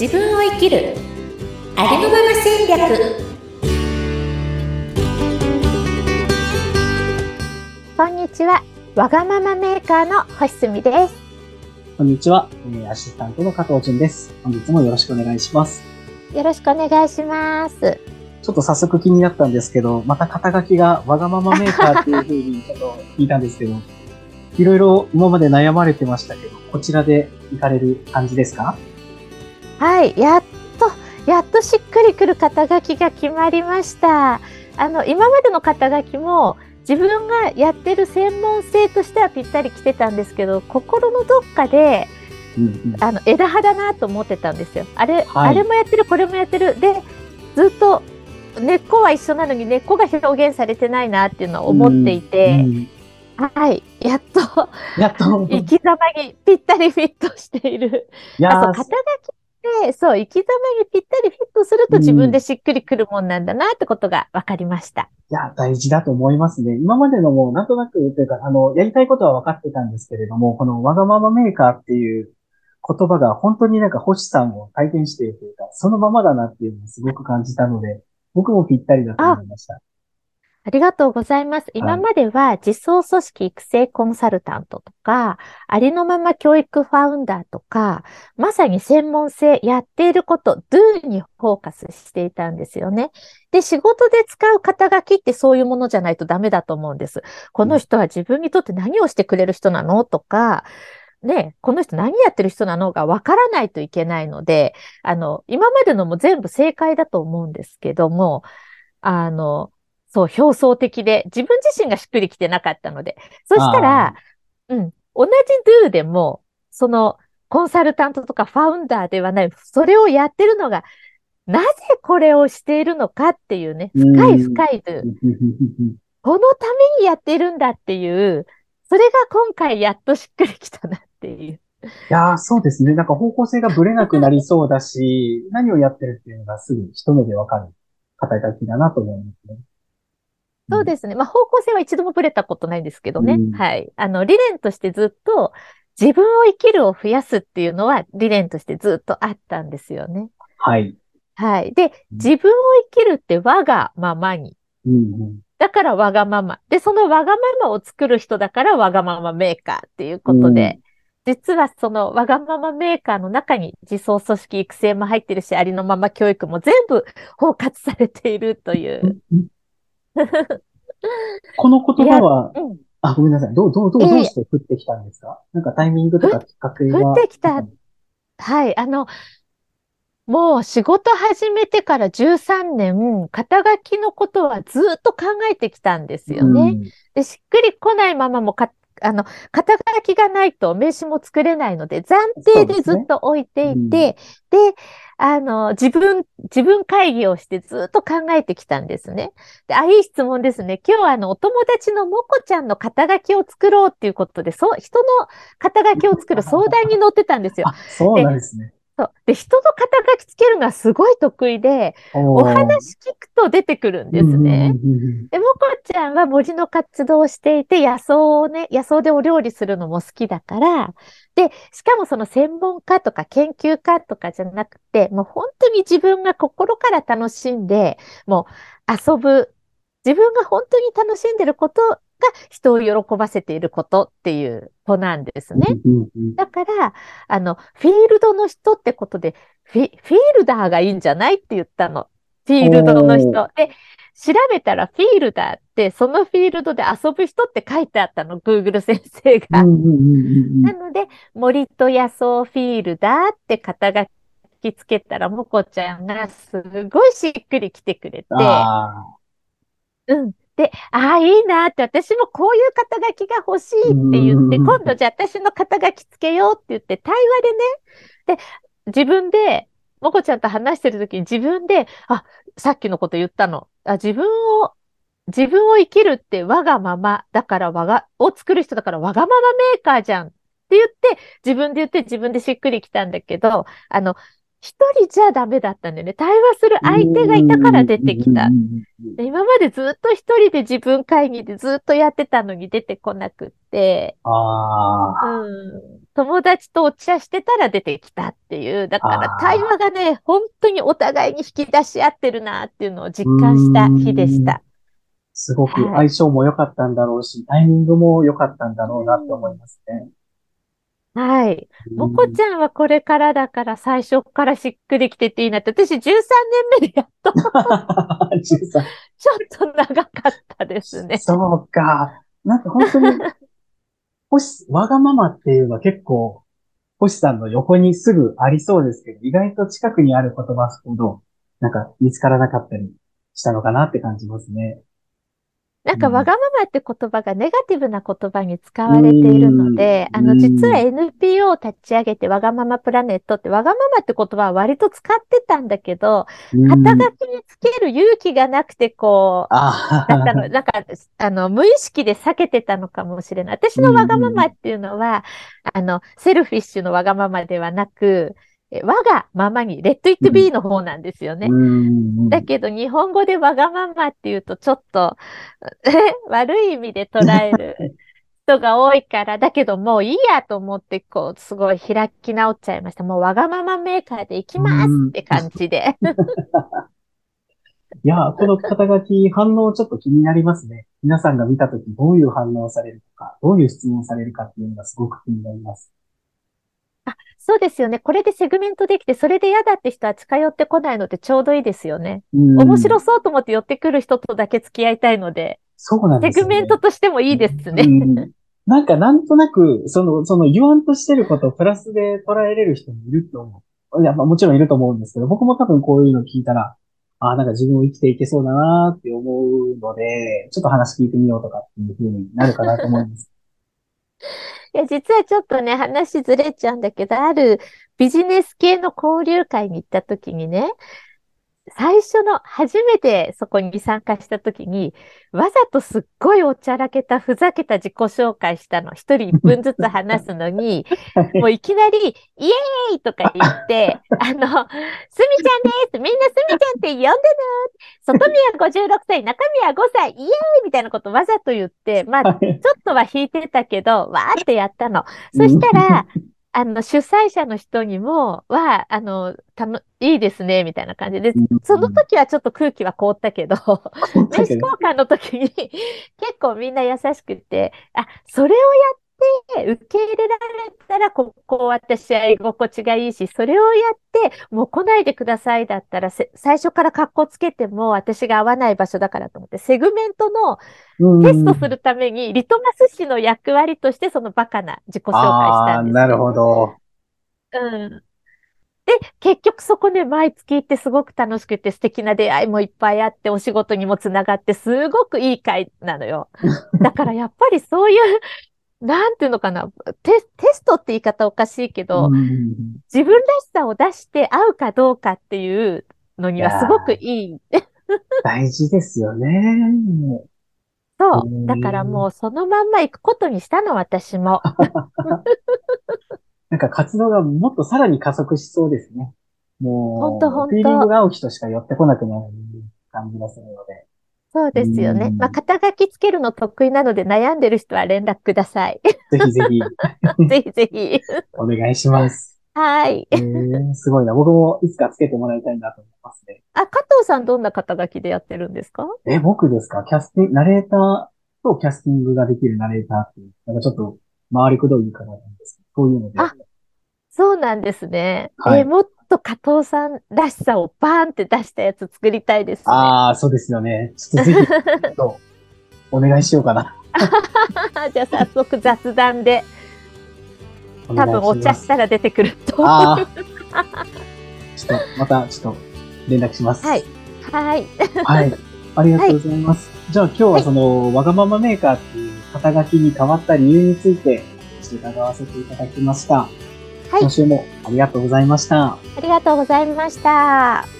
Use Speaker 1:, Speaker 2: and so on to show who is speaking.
Speaker 1: 自分を生きる。ありのまま戦略。こんにちは。わがままメーカーの星住です。
Speaker 2: こんにちは、えー、アシスタントの加藤純です。本日もよろしくお願いします。
Speaker 1: よろしくお願いします。
Speaker 2: ちょっと早速気になったんですけど、また肩書きがわがままメーカーっていうふうにちょっと聞いたんですけど、いろいろ今まで悩まれてましたけど、こちらで行かれる感じですか？
Speaker 1: はい、やっと、やっとしっくりくる肩書きが決まりました。あの、今までの肩書きも、自分がやってる専門性としてはぴったり来てたんですけど、心のどっかで、うんうん、あの枝葉だなと思ってたんですよ。あれ、はい、あれもやってる、これもやってる。で、ずっと根っこは一緒なのに根っこが表現されてないなっていうのは思っていて、はい、やっと、やっと、生き様にぴったりフィットしている。いやそう、肩書きって、そう、生き様にぴったりフィットすると自分でしっくりくるもんなんだなってことが分かりました。
Speaker 2: いや、大事だと思いますね。今までのも、なんとなく、というか、あの、やりたいことは分かってたんですけれども、このわがままメーカーっていう言葉が本当になんか星さんを体験しているというか、そのままだなっていうのをすごく感じたので、僕もぴったりだと思いました。
Speaker 1: ありがとうございます。今までは実装組織育成コンサルタントとか、ありのまま教育ファウンダーとか、まさに専門性やっていること、do にフォーカスしていたんですよね。で、仕事で使う肩書きってそういうものじゃないとダメだと思うんです。この人は自分にとって何をしてくれる人なのとか、ね、この人何やってる人なのかわからないといけないので、あの、今までのも全部正解だと思うんですけども、あの、そう、表層的で、自分自身がしっくりきてなかったので。そしたら、うん、同じ do でも、その、コンサルタントとかファウンダーではない、それをやってるのが、なぜこれをしているのかっていうね、深い深い do。このためにやっているんだっていう、それが今回やっとしっくりきたなっていう。
Speaker 2: いやー、そうですね。なんか方向性がぶれなくなりそうだし、何をやってるっていうのがすぐ一目でわかる肩書きだなと思いますね。
Speaker 1: そうですね。まあ、方向性は一度もぶれたことないんですけどね。うん、はい。あの、理念としてずっと、自分を生きるを増やすっていうのは理念としてずっとあったんですよね。
Speaker 2: はい。
Speaker 1: はい。で、自分を生きるって我がままに。うんうんだからわがまま。で、そのわがままを作る人だからわがままメーカーっていうことで、うん、実はそのわがままメーカーの中に自走組織育成も入ってるし、ありのまま教育も全部包括されているという。
Speaker 2: この言葉は、うん、あ、ごめんなさい。どう、どう、どう、どうして降ってきたんですか、えー、なんかタイミングとかきっかけ
Speaker 1: は降ってきた。はい。あの、もう仕事始めてから13年、肩書きのことはずっと考えてきたんですよね。うん、で、しっくり来ないままもか、あの、肩書きがないと名刺も作れないので、暫定でずっと置いていて、で、ねうん、あの、自分、自分会議をしてずっと考えてきたんですね。で、あ、いい質問ですね。今日はあの、お友達のもこちゃんの肩書きを作ろうっていうことで、そう、人の肩書きを作る相談に乗ってたんですよ。
Speaker 2: そうなんですね。
Speaker 1: そう。で、人の肩書きつけるのはすごい得意で、お話聞くと出てくるんですね。で、もこちゃんは森の活動をしていて、野草をね、野草でお料理するのも好きだから、で、しかもその専門家とか研究家とかじゃなくて、もう本当に自分が心から楽しんで、もう遊ぶ、自分が本当に楽しんでることが人を喜ばせていることっていう子なんですね。だから、あの、フィールドの人ってことで、フィフィールダーがいいんじゃないって言ったの。フィールドの人。で、調べたらフィールダーって、そのフィールドで遊ぶ人って書いてあったの、Google 先生が。なので、森と野草フィールダーって肩書きつけたら、もこちゃんがすごいしっくり来てくれて、うん。で、ああ、いいなって、私もこういう肩書きが欲しいって言って、今度じゃあ私の肩書きつけようって言って、対話でね、で、自分で、もこちゃんと話してる時に自分で、あ、さっきのこと言ったの。あ自分を、自分を生きるって我がままだから我が、を作る人だからわがままメーカーじゃんって言って、自分で言って自分でしっくりきたんだけど、あの、一人じゃダメだったんだよね。対話する相手がいたから出てきた。で今までずっと一人で自分会議でずっとやってたのに出てこなくって、
Speaker 2: あ
Speaker 1: うん、友達とお茶してたら出てきたっていう。だから対話がね、本当にお互いに引き出し合ってるなっていうのを実感した日でした。
Speaker 2: すごく相性も良かったんだろうし、はい、タイミングも良かったんだろうなって思いますね。
Speaker 1: はい。もこちゃんはこれからだから最初からしっくりきてていいなって。私13年目でやっとちょっと長かったですね。
Speaker 2: そうか。なんか本当に、星、わがままっていうのは結構、星さんの横にすぐありそうですけど、意外と近くにある言葉ほど、なんか見つからなかったりしたのかなって感じますね。
Speaker 1: なんか、わがままって言葉がネガティブな言葉に使われているので、あの、実は NPO を立ち上げて、わがままプラネットって、わがままって言葉は割と使ってたんだけど、肩書きにつける勇気がなくて、こう、なんか、なんか、あの、無意識で避けてたのかもしれない。私のわがままっていうのは、あの、セルフィッシュのわがままではなく、我がままに、レッドイットビーの方なんですよね。だけど日本語でわがままっていうとちょっと 悪い意味で捉える 人が多いから、だけどもういいやと思って、こう、すごい開き直っちゃいました。もうわがままメーカーで行きますって感じで。
Speaker 2: いや、この肩書き反応ちょっと気になりますね。皆さんが見たときどういう反応をされるか、どういう質問されるかっていうのがすごく気になります。
Speaker 1: そうですよね。これでセグメントできて、それで嫌だって人は近寄ってこないのでちょうどいいですよね。面白そうと思って寄ってくる人とだけ付き合いたいので。
Speaker 2: そうなんです
Speaker 1: ね。セグメントとしてもいいですね。
Speaker 2: なんかなんとなく、その、その言わんとしてることをプラスで捉えれる人もいると思う。いや、まあもちろんいると思うんですけど、僕も多分こういうの聞いたら、ああ、なんか自分を生きていけそうだなって思うので、ちょっと話聞いてみようとかっていう風になるかなと思います。
Speaker 1: いや、実はちょっとね、話ずれちゃうんだけど、あるビジネス系の交流会に行った時にね、最初の、初めてそこに参加した時に、わざとすっごいおちゃらけた、ふざけた自己紹介したの。一人一分ずつ話すのに、もういきなり、イエーイとか言って、あの、すみちゃんですみんなすみちゃんって呼んでね外見は56歳、中身は5歳、イエーイみたいなことわざと言って、まあ、ちょっとは引いてたけど、わーってやったの。そしたら、あの、主催者の人にも、は、あの、たの、いいですね、みたいな感じで、その時はちょっと空気は凍ったけど、名刺交換の時に 結構みんな優しくて、あ、それをやって受け入れられたら、ここ私は居心地がいいし、それをやって、もう来ないでくださいだったら、最初から格好つけても私が合わない場所だからと思って、セグメントのテストするために、リトマス紙の役割としてそのバカな自己紹介したんです。
Speaker 2: なるほど。
Speaker 1: うん。で、結局そこで毎月行ってすごく楽しくて素敵な出会いもいっぱいあって、お仕事にもつながって、すごくいい会なのよ。だからやっぱりそういうなんていうのかな？テ、テストって言い方おかしいけど、自分らしさを出して合うかどうかっていうのにはすごくいい。
Speaker 2: 大事ですよね。
Speaker 1: そう。だからもうそのまんま行くことにしたの、私も。
Speaker 2: なんか活動がもっとさらに加速しそうですね。もう、
Speaker 1: 本当本当
Speaker 2: フィーリングが合う人しか寄ってこなくなる感じがするので。
Speaker 1: そうですよね。まあ、肩書きつけるの得意なので悩んでる人は連絡ください。
Speaker 2: ぜひぜひ。
Speaker 1: ぜひぜひ。
Speaker 2: お願いします。
Speaker 1: はい、え
Speaker 2: ー。すごいな。僕もいつかつけてもらいたいなと思いますね。
Speaker 1: あ、加藤さんどんな肩書きでやってるんですか？
Speaker 2: え、僕ですか？キャスティング、ナレーターとキャスティングができるナレーターっていう、なんかちょっと回りくどい言い方なんですけど、そういうので。
Speaker 1: あ、そうなんですね。はい、えー、もっと加藤さんらしさをバーンって出したやつ作りたいです、ね、
Speaker 2: ああ、そうですよね。ちょっとぜひ、と、お願いしようかな。
Speaker 1: じゃあ早速雑談で。多分お茶したら出てくると。ああ。
Speaker 2: ちょっと、また、ちょっと、連絡します。
Speaker 1: はい。はい。
Speaker 2: はい。ありがとうございます。はい、じゃあ今日はその、はい、わがままメーカーっていう肩書きに変わった理由について、伺わせていただきました。はい、今週もありがとうございました。
Speaker 1: ありがとうございました。